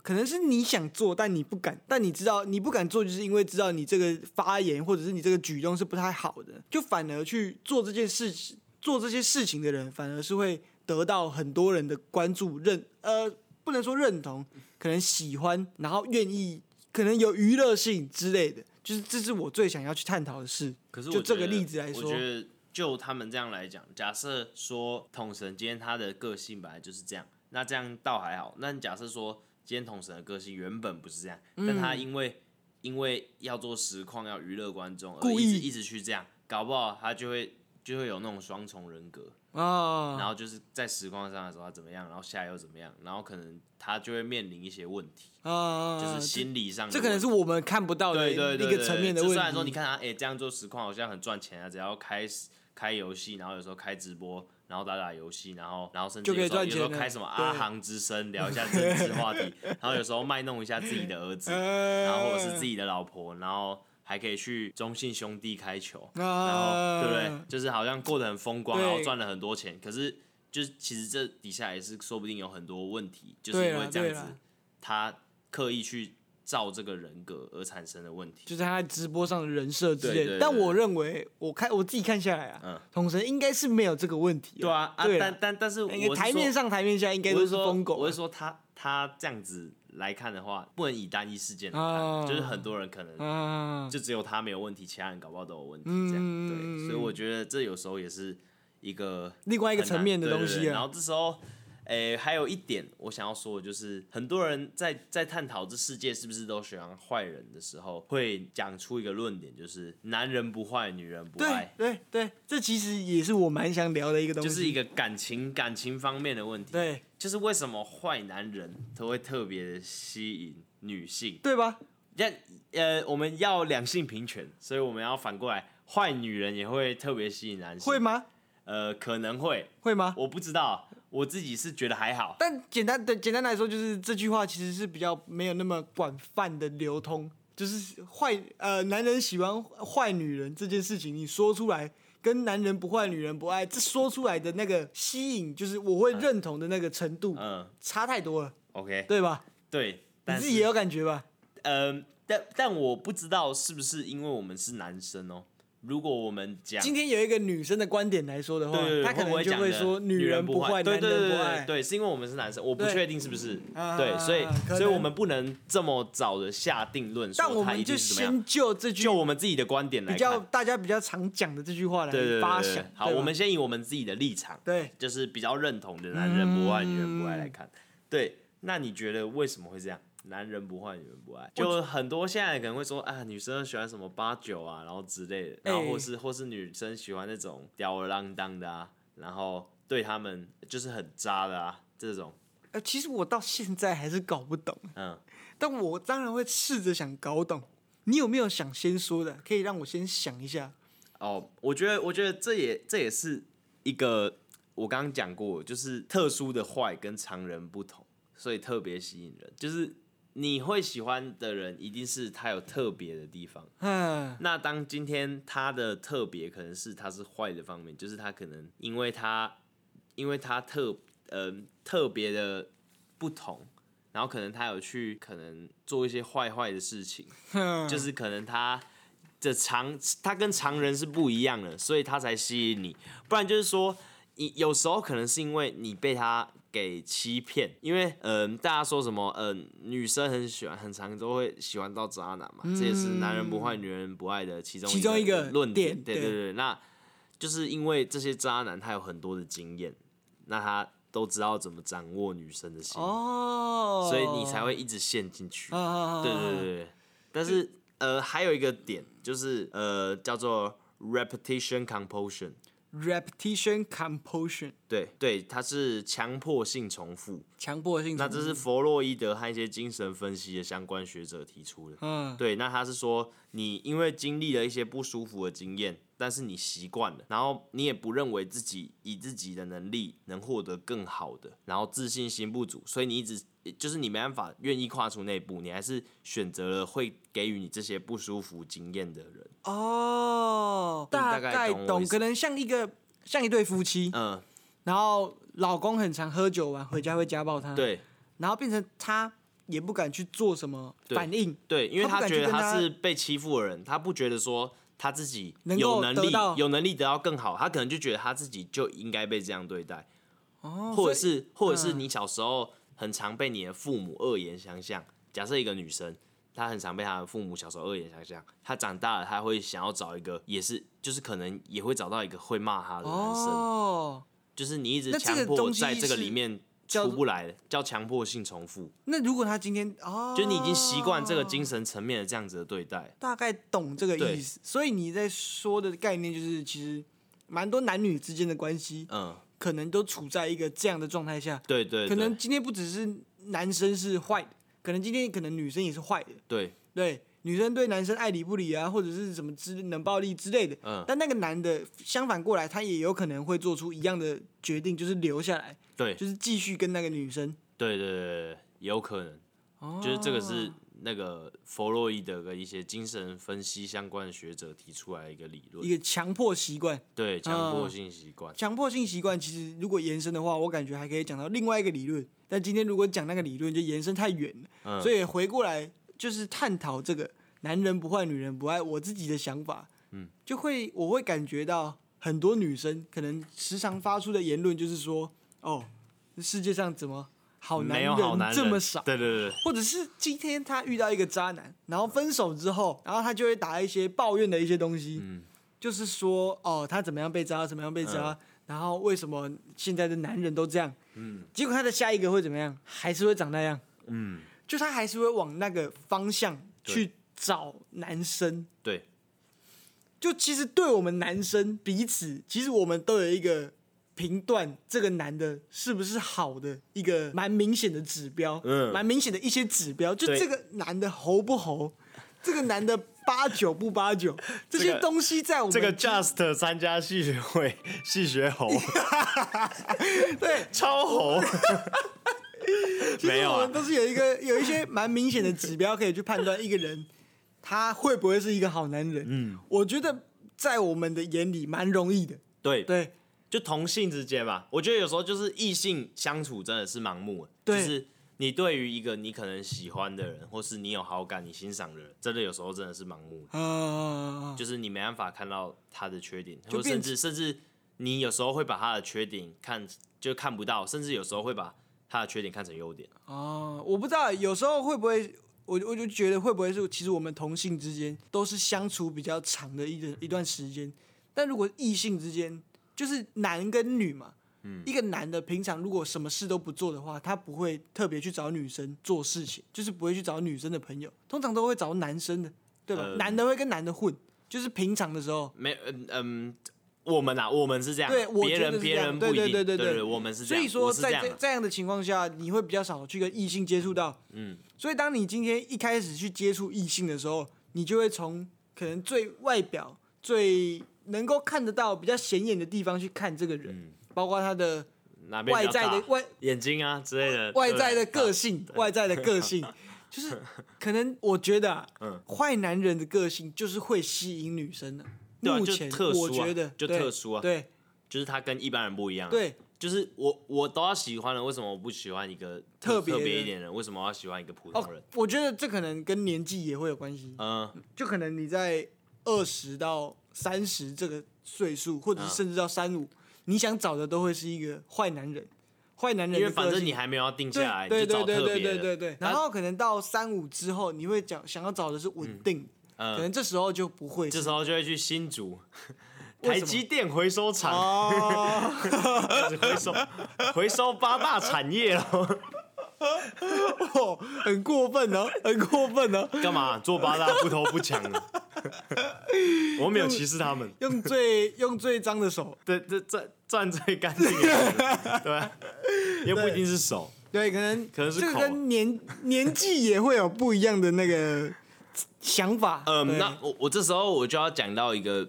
可能是你想做，但你不敢。但你知道你不敢做，就是因为知道你这个发言或者是你这个举动是不太好的，就反而去做这件事情、做这些事情的人，反而是会得到很多人的关注、认呃，不能说认同，可能喜欢，然后愿意。可能有娱乐性之类的，就是这是我最想要去探讨的事。可是就这个例子来说，我觉得就他们这样来讲，假设说统神今天他的个性本来就是这样，那这样倒还好。那你假设说今天统神的个性原本不是这样，嗯、但他因为因为要做实况要娱乐观众，而一直一直去这样，搞不好他就会就会有那种双重人格。啊，然后就是在实况上的时候他怎么样，然后下又怎么样，然后可能他就会面临一些问题啊，就是心理上的，这可能是我们看不到的一个层面的问题。虽然说你看他，哎，这样做实况好像很赚钱啊，只要开开游戏，然后有时候开直播，然后打打游戏，然后然后甚至有时候有时候开什么阿航之声聊一下政治话题，<laughs> 然后有时候卖弄一下自己的儿子，然后或者是自己的老婆，然后。还可以去中信兄弟开球，啊、然后对不对？就是好像过得很风光，然后赚了很多钱。可是，就是其实这底下也是说不定有很多问题，就是因为这样子，他刻意去造这个人格而产生的问题，就是他在直播上的人设之类的。但我认为，我看我自己看下来啊，嗯，同神应该是没有这个问题。对啊，啊但但但是我台面上台面下应该都是疯狗。我是说他他这样子。来看的话，不能以单一事件来看，oh, 就是很多人可能就只有他没有问题，其他人搞不好都有问题，这样对，所以我觉得这有时候也是一个另外一个层面的东西啊。然后这时候。诶、欸，还有一点我想要说的就是，很多人在在探讨这世界是不是都喜欢坏人的时候，会讲出一个论点，就是男人不坏，女人不爱。对对对，这其实也是我蛮想聊的一个东西，就是一个感情感情方面的问题。对，就是为什么坏男人都会特别吸引女性，对吧？要呃，我们要两性平权，所以我们要反过来，坏女人也会特别吸引男性，会吗？呃，可能会，会吗？我不知道。我自己是觉得还好，但简单的简单来说，就是这句话其实是比较没有那么广泛的流通。就是坏呃男人喜欢坏女人这件事情，你说出来跟男人不坏女人不爱，这说出来的那个吸引，就是我会认同的那个程度，嗯差太多了，，OK，对吧？对，你但是自己也有感觉吧？呃，但但我不知道是不是因为我们是男生哦。如果我们讲今天有一个女生的观点来说的话，她可能就会会说女女人不坏，对对对男人不爱对，对，是因为我们是男生，我不确定是不是啊对，所以所以我们不能这么早的下定论，但我们就。先就这句就我们自己的观点来比较，大家比较常讲的这句话来发想。好，我们先以我们自己的立场，对就是比较认同的男人不坏，嗯女人不爱来看。对，那你觉得为什么会这样？男人不坏，女人不爱，就很多现在可能会说啊，女生喜欢什么八九啊，然后之类的，然后或是、或是女生喜欢那种吊儿郎当的啊，然后对他们就是很渣的啊，这种，呃，其实我到现在还是搞不懂，嗯，但我当然会试着想搞懂。你有没有想先说的？可以让我先想一下。哦，我觉得，我觉得这也这也是一个我刚刚讲过，就是特殊的坏跟常人不同，所以特别吸引人，就是。你会喜欢的人，一定是他有特别的地方。嗯，那当今天他的特别可能是他是坏的方面，就是他可能因为他因为他特呃特别的不同，然后可能他有去可能做一些坏坏的事情，<laughs> 就是可能他的常他跟常人是不一样的，所以他才吸引你。不然就是说，你有时候可能是因为你被他。给欺骗，因为嗯、呃，大家说什么嗯、呃，女生很喜欢，很常都会喜欢到渣男嘛，嗯、这也是男人不坏，女人不爱的其中其中一个论点。对对对，那就是因为这些渣男他有很多的经验，那他都知道怎么掌握女生的心，哦，所以你才会一直陷进去。哦、对对对对，但是呃，还有一个点就是呃，叫做 repetition compulsion。Repetition compulsion，对对，它是强迫性重复。强迫性重复。那这是弗洛伊德和一些精神分析的相关学者提出的。嗯，对，那他是说，你因为经历了一些不舒服的经验，但是你习惯了，然后你也不认为自己以自己的能力能获得更好的，然后自信心不足，所以你一直就是你没办法愿意跨出那一步，你还是选择了会给予你这些不舒服经验的人。哦，大概懂，可能像一个像一对夫妻，嗯，然后老公很常喝酒完回家会家暴他，对，然后变成他也不敢去做什么反应，对，因为他觉得他是被欺负的人，他不觉得说他自己有能力有能力得到更好，他可能就觉得他自己就应该被这样对待，哦，或者是或者是你小时候很常被你的父母恶言相向，假设一个女生。她很常被她的父母小时候恶言相向，她长大了，她会想要找一个，也是就是可能也会找到一个会骂她的男生，哦，就是你一直强迫在这个里面出不来的，叫强迫性重复。那如果他今天哦，就你已经习惯这个精神层面的这样子的对待，大概懂这个意思。所以你在说的概念就是，其实蛮多男女之间的关系，嗯，可能都处在一个这样的状态下。对，对对，可能今天不只是男生是坏的。可能今天可能女生也是坏的，对。对，女生对男生爱理不理啊，或者是什么之冷暴力之类的，嗯，但那个男的相反过来，他也有可能会做出一样的决定，就是留下来，对，就是继续跟那个女生，对对对对，有可能，哦，就是这个是那个弗洛伊德跟一些精神分析相关的学者提出来一个理论，一个强迫习惯，对，强迫性习惯，强迫性习惯其实如果延伸的话，我感觉还可以讲到另外一个理论。但今天如果讲那个理论，就延伸太远了，嗯，所以回过来就是探讨这个男人不坏，女人不爱。我自己的想法，嗯，就会我会感觉到很多女生可能时常发出的言论就是说，哦，世界上怎么好男人这么少？对对对，或者是今天他遇到一个渣男，然后分手之后，然后他就会打一些抱怨的一些东西，嗯，就是说，哦，他怎么样被渣，怎么样被渣。嗯然后为什么现在的男人都这样？嗯，结果他的下一个会怎么样？还是会长那样？嗯，就他还是会往那个方向去找男生。对，就其实对我们男生彼此，其实我们都有一个评断这个男的是不是好的一个蛮明显的指标，嗯，蛮明显的一些指标。就这个男的猴不猴？这个男的八九不八九，<laughs> 这些东西在我们这个 Just 参加戏学会，戏学猴，<laughs> 对，超猴，没有啊，都是有一个有一些蛮明显的指标可以去判断一个人他会不会是一个好男人。嗯，我觉得在我们的眼里蛮容易的。对对，就同性之间吧，我觉得有时候就是异性相处真的是盲目，对。就是你对于一个你可能喜欢的人，或是你有好感、你欣赏的人，真的有时候真的是盲目。的，啊，就是你没办法看到他的缺点，就甚至甚至你有时候会把他的缺点看就看不到，甚至有时候会把他的缺点看成优点。哦，我不知道，有时候会不会，我我就觉得会不会是，其实我们同性之间都是相处比较长的一段一段时间，但如果异性之间，就是男跟女嘛，嗯，一个男的平常如果什么事都不做的话，他不会特别去找女生做事情，就是不会去找女生的朋友，通常都会找男生的，对吧？呃。男的会跟男的混，就是平常的时候，没，嗯嗯，我们啊，我们是这样，对我别人别人不一定，对对对对对。我们是这样，所以说在这这样的情况下，你会比较少去跟异性接触到。嗯，所以当你今天一开始去接触异性的时候，你就会从可能最外表、最能够看得到、比较显眼的地方去看这个人，嗯包括他的哪边外在的外眼睛啊之类的，外在的对个性、外在的个性，<laughs> 就是可能我觉得啊，嗯坏男人的个性就是会吸引女生的。对啊目前特殊啊我觉得就特殊啊对就是他跟一般人不一样、啊。，对，就是我我都要喜欢了，为什么我不喜欢一个特别特别一点的人？为什么我要喜欢一个普通哦人？，我觉得这可能跟年纪也会有关系。嗯、就可能你在二十到三十这个岁数，或者是甚至到三五、你想找的都会是一个坏男人，坏男人的因为反个性。正你还没有要定下来，对你就找对对对。对对然后可能到三五之后，你会讲想要找的是稳定，嗯。可能这时候就不会是。这时候就会去新竹台积电回收厂，哦，<laughs> 开始回收回收八大产业了。哦很过分哦，很过分哦，干嘛做八大不偷不抢的？<laughs> 我没有歧视他们，用最用最脏的手，对对赚赚最干净的，对吧？又不一定是手。对，可能可能是口跟年年纪也会有不一样的那个想法。嗯，那我我这时候我就要讲到一个，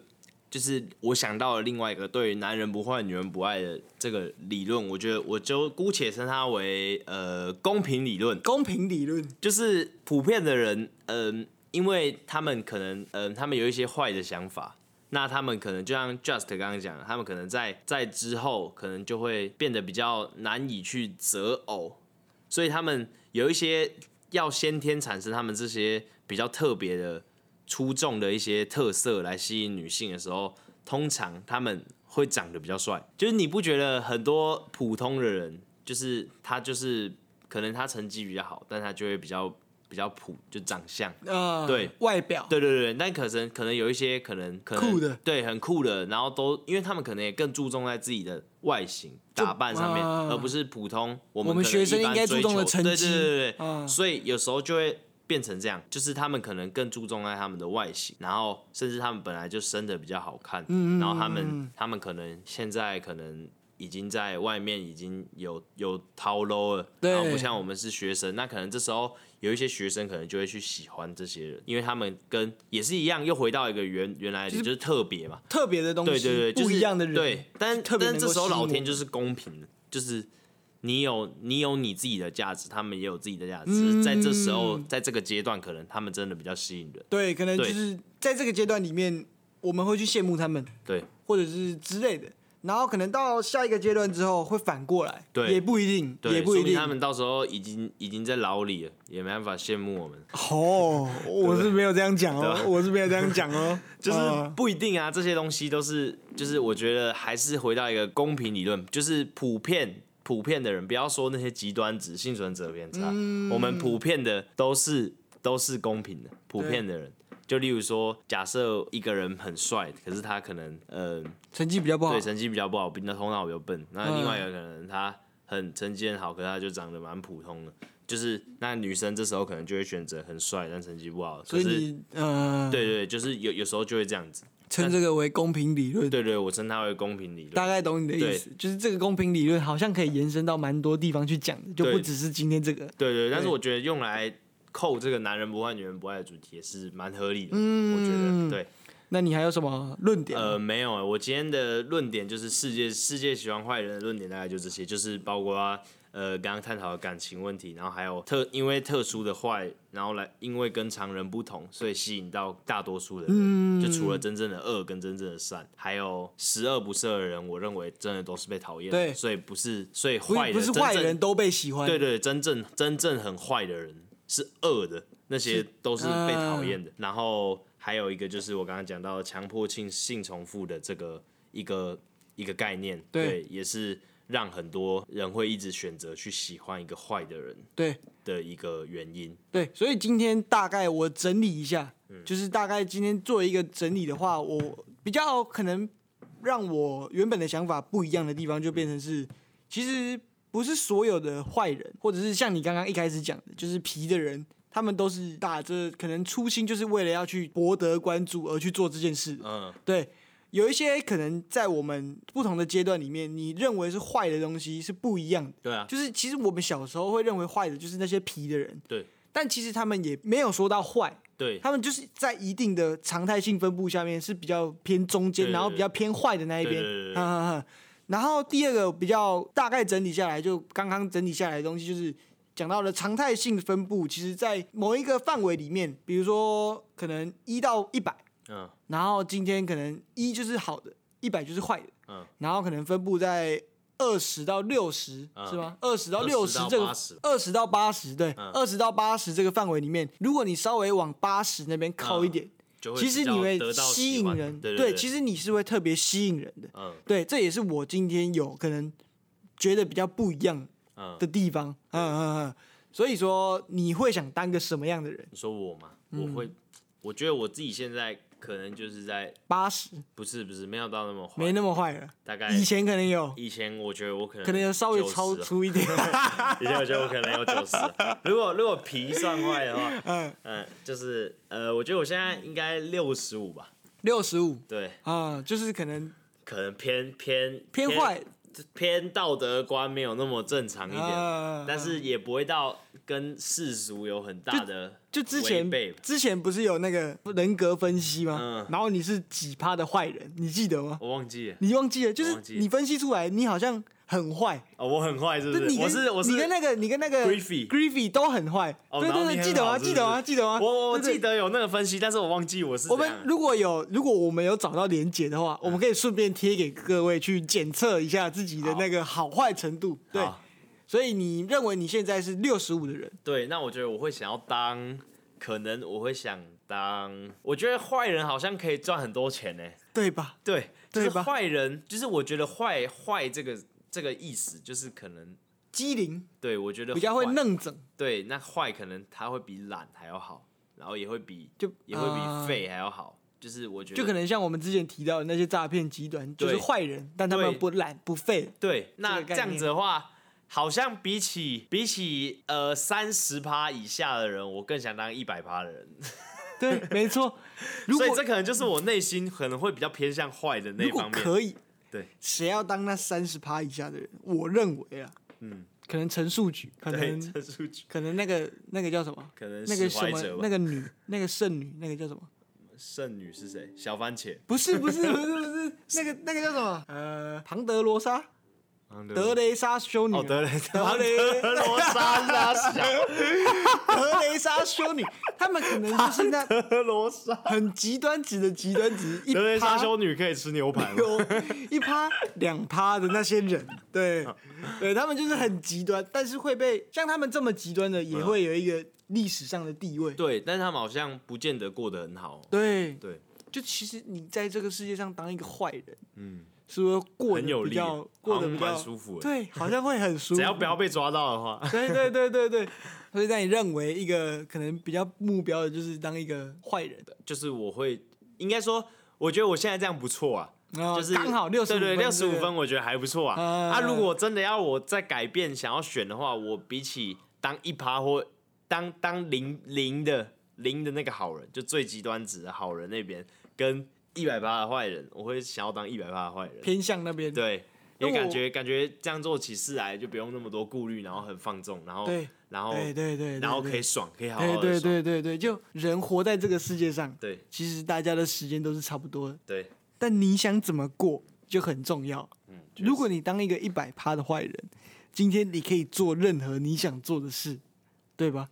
就是我想到了另外一个对于男人不坏女人不爱的这个理论，我觉得我就姑且称它为呃公平理论，公平理论，就是普遍的人，嗯、因为他们可能嗯、他们有一些坏的想法。那他们可能就像 Just 刚刚讲的，他们可能在在之后可能就会变得比较难以去择偶，所以他们有一些要先天产生他们这些比较特别的、出众的一些特色来吸引女性的时候，通常他们会长得比较帅。就是你不觉得很多普通的人，就是他就是可能他成绩比较好，但他就会比较比较普，就长相。呃，对。外表，对对对，但可能可能有一些可能可能酷的。对，很酷的，然后都因为他们可能也更注重在自己的外形打扮上面，啊而不是普通我们我们学生应该注重的成绩。对对对对，嗯所以有时候就会变成这样，就是他们可能更注重在他们的外形，然后甚至他们本来就生的比较好看，嗯然后他们他们可能现在可能。已经在外面已经有有掏 low 了，然后不像我们是学生，那可能这时候有一些学生可能就会去喜欢这些人，因为他们跟也是一样，又回到一个原原来的，就是特别嘛，特别的东西，对对对，不一样的人，对，但特别但这时候老天就是公平的，就是你有你有你自己的价值，他们也有自己的价值，嗯在这时候，在这个阶段，可能他们真的比较吸引人，对，可能就是在这个阶段里面，我们会去羡慕他们，对或者是之类的。然后可能到下一个阶段之后会反过来，对也不一定，对，也不一定。他们到时候已经已经在牢里了，也没办法羡慕我们，哦，我是没有这样讲哦，我是没有这样讲哦，就是呃不一定啊，这些东西都是，就是我觉得还是回到一个公平理论，就是普遍普遍的人，不要说那些极端值幸存者偏差，嗯我们普遍的都是都是公平的，普遍的人。就例如说，假设一个人很帅，可是他可能呃，成绩比较不好对，成绩比较不好，比那头脑比较笨。那另外一个可能他很成绩很好，可是他就长得蛮普通的。就是那女生这时候可能就会选择很帅但成绩不好的。可是所以你呃，对对，就是有有时候就会这样子。称这个为公平理论，对对，我称它为公平理论。大概懂你的意思，就是这个公平理论好像可以延伸到蛮多地方去讲的，就不只是今天这个。对对，但是我觉得用来扣这个男人不坏女人不爱的主题也是蛮合理的。嗯我觉得对。那你还有什么论点？呃，没有，我今天的论点就是世界世界喜欢坏人的论点大概就这些，就是包括呃刚刚探讨的感情问题，然后还有特因为特殊的坏，然后来因为跟常人不同，所以吸引到大多数的人，嗯、就除了真正的恶跟真正的善，还有十恶不赦的人，我认为真的都是被讨厌的，对，所以不是所以坏的不是坏人都被喜欢，对，对对，真正真正很坏的人是恶的，那些都是被讨厌的，呃、然后。还有一个就是我刚刚讲到的强迫性性重复的这个一个一个概念，对，对，也是让很多人会一直选择去喜欢一个坏的人，对的一个原因。对，所以今天大概我整理一下，嗯，就是大概今天做一个整理的话，我比较可能让我原本的想法不一样的地方，就变成是，其实不是所有的坏人，或者是像你刚刚一开始讲的，就是皮的人。他们都是打着可能初心，就是为了要去博得关注而去做这件事。嗯，对，有一些可能在我们不同的阶段里面，你认为是坏的东西是不一样的。对啊，就是其实我们小时候会认为坏的就是那些皮的人。对，但其实他们也没有说到坏。对，他们就是在一定的常态性分布下面是比较偏中间，然后比较偏坏的那一边。嗯嗯嗯。<laughs> 然后第二个比较大概整理下来，就刚刚整理下来的东西就是。讲到了常态性分布，其实，在某一个范围里面，比如说可能一到一百，嗯，然后今天可能一就是好的，一百就是坏的，嗯，然后可能分布在二十到六十，是吗？二十到六十这个二十到八十，对，二十到八十这个范围里面，如果你稍微往八十那边靠一点，其实你会吸引人，对，其实你是会特别吸引人的，嗯，对，这也是我今天有可能觉得比较不一样。的地方，嗯。嗯嗯，所以说你会想当个什么样的人？你说我吗？我会，我觉得我自己现在可能就是在八十，不是不是，没有到那么坏，没那么坏了。大概以前可能有，以前我觉得我可能可能有稍微超出一点，<laughs> 以前我觉得我可能有九十。如果如果皮算坏的话，<laughs> 嗯。嗯，就是呃，我觉得我现在应该六十五吧，六十五，对，啊，就是可能可能偏偏偏坏。偏道德观没有那么正常一点，啊、但是也不会到跟世俗有很大的就，就之前之前不是有那个人格分析吗？嗯，然后你是几趴的坏人，你记得吗？我忘记了，你忘记了，就是你分析出来，你好像。很坏哦，我很坏，是不是？你跟我是我是你跟那个你跟那个 Griffy Griffy 都很坏，对对对，记得吗？记得吗？记得吗？我我记得有那个分析，但是我忘记我是。我们如果有如果我们有找到连结的话，我们可以顺便贴给各位去检测一下自己的那个好坏程度。对，所以你认为你现在是六十五的人？对，那我觉得我会想要当，可能我会想当，我觉得坏人好像可以赚很多钱呢，对吧？对，对吧？坏人就是我觉得坏坏这个。这个意思就是可能机灵，对，我觉得比较会弄整，对，那坏可能他会比懒还要好，然后也会比就也会比废还要好，就是我觉得就可能像我们之前提到的那些诈骗集团，就是坏人，但他们不懒不废，对，那这样子的话，好像比起比起呃三十趴以下的人，我更想当一百趴的人，<laughs> 对，没错，<laughs> 所以这可能就是我内心可能会比较偏向坏的那方面，可以。对，谁要当那三十趴以下的人？我认为啊，嗯，可能陈树菊，可能 <laughs> 陈树菊，可能那个那个叫什么？可能那个什么？那个女，那个剩女，那个叫什么？剩女是谁？小番茄？不是不是不是不是，那个那个叫什么？呃，庞德罗莎。德雷莎修女，德雷德雷罗莎拉小，德雷莎修女，他们可能就是那 <laughs> 德罗莎很极端值的极端值。德雷莎修女可以吃牛排吗？一趴两趴的那些人，对，<laughs> 对他们就是很极端，但是会被像他们这么极端的，也会有一个历史上的地位。对，但是他们好像不见得过得很好。对对，就其实你在这个世界上当一个坏人，嗯。是不是过得比较过得比较舒服？对，好像会很舒服。只要不要被抓到的话。<laughs> 对对对对对。所以在你认为一个可能比较目标的就是当一个坏人，就是我会应该说，我觉得我现在这样不错啊，就是刚好六对对，六十五分，我觉得还不错啊。啊，如果真的要我再改变，想要选的话，我比起当一趴或当当零零的零的那个好人，就最极端值的好人那边跟。一百趴的坏人，我会想要当一百趴的坏人，偏向那边。对，也感觉感觉这样做起事来就不用那么多顾虑，然后很放纵，然后对，然后对对对，然后可以爽，可以好好的爽。对对对对，就人活在这个世界上，对，其实大家的时间都是差不多的，对。但你想怎么过就很重要。嗯，如果你当一个一百趴的坏人，今天你可以做任何你想做的事，对吧？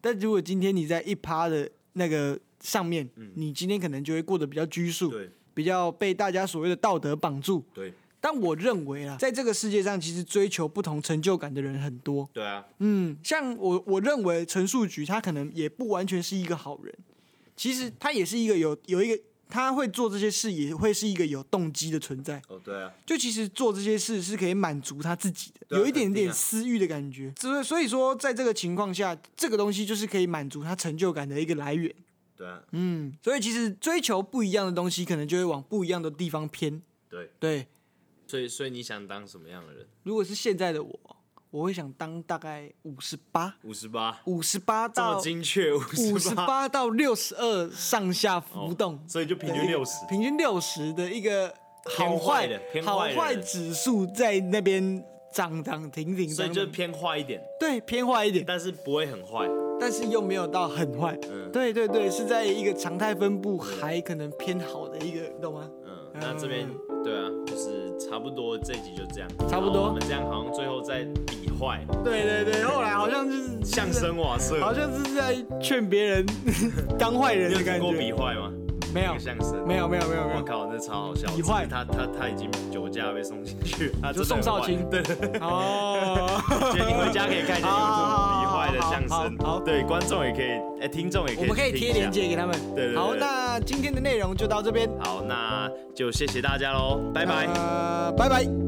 但如果今天你在一趴的那个上面，嗯，你今天可能就会过得比较拘束，对。比较被大家所谓的道德绑住。对，但我认为啊，在这个世界上，其实追求不同成就感的人很多。对啊，嗯，像我，我认为陈述菊他可能也不完全是一个好人，其实他也是一个有有一个他会做这些事，也会是一个有动机的存在。哦，对啊，就其实做这些事是可以满足他自己的，啊、有一点点私欲的感觉。所以所以说，在这个情况下，这个东西就是可以满足他成就感的一个来源。对啊，嗯，所以其实追求不一样的东西，可能就会往不一样的地方偏。对。对，所以所以你想当什么样的人？如果是现在的我，我会想当大概五十八，五十八，五十八到这么精确，五十八。到六十二上下浮动，哦，所以就平均六十，平均六十的一个好坏的偏坏好坏指数在那边涨涨停停，所以就偏坏一点，对，偏坏一点，但是不会很坏。但是又没有到很坏，嗯，对对对，是在一个常态分布还可能偏好的一个，懂吗？嗯，那这边对啊，就是差不多这一集就这样，差不多，我们这样好像最后在比坏，对对对，后来好像就是相声瓦舍，好像是在劝别人 <laughs> 当坏人的感觉。你过比坏吗？没有相声，没有没有没有没有。我靠，那超好笑。李坏，他他他已经酒驾被送进去，他就宋少卿，对哦，所以你回家可以看一下 YouTube 比坏的相声，好，对，观众也可以，哎，听众也可以，我们可以贴链接给他们。对对。好，那今天的内容就到这边。好，那就谢谢大家喽，拜拜。拜拜。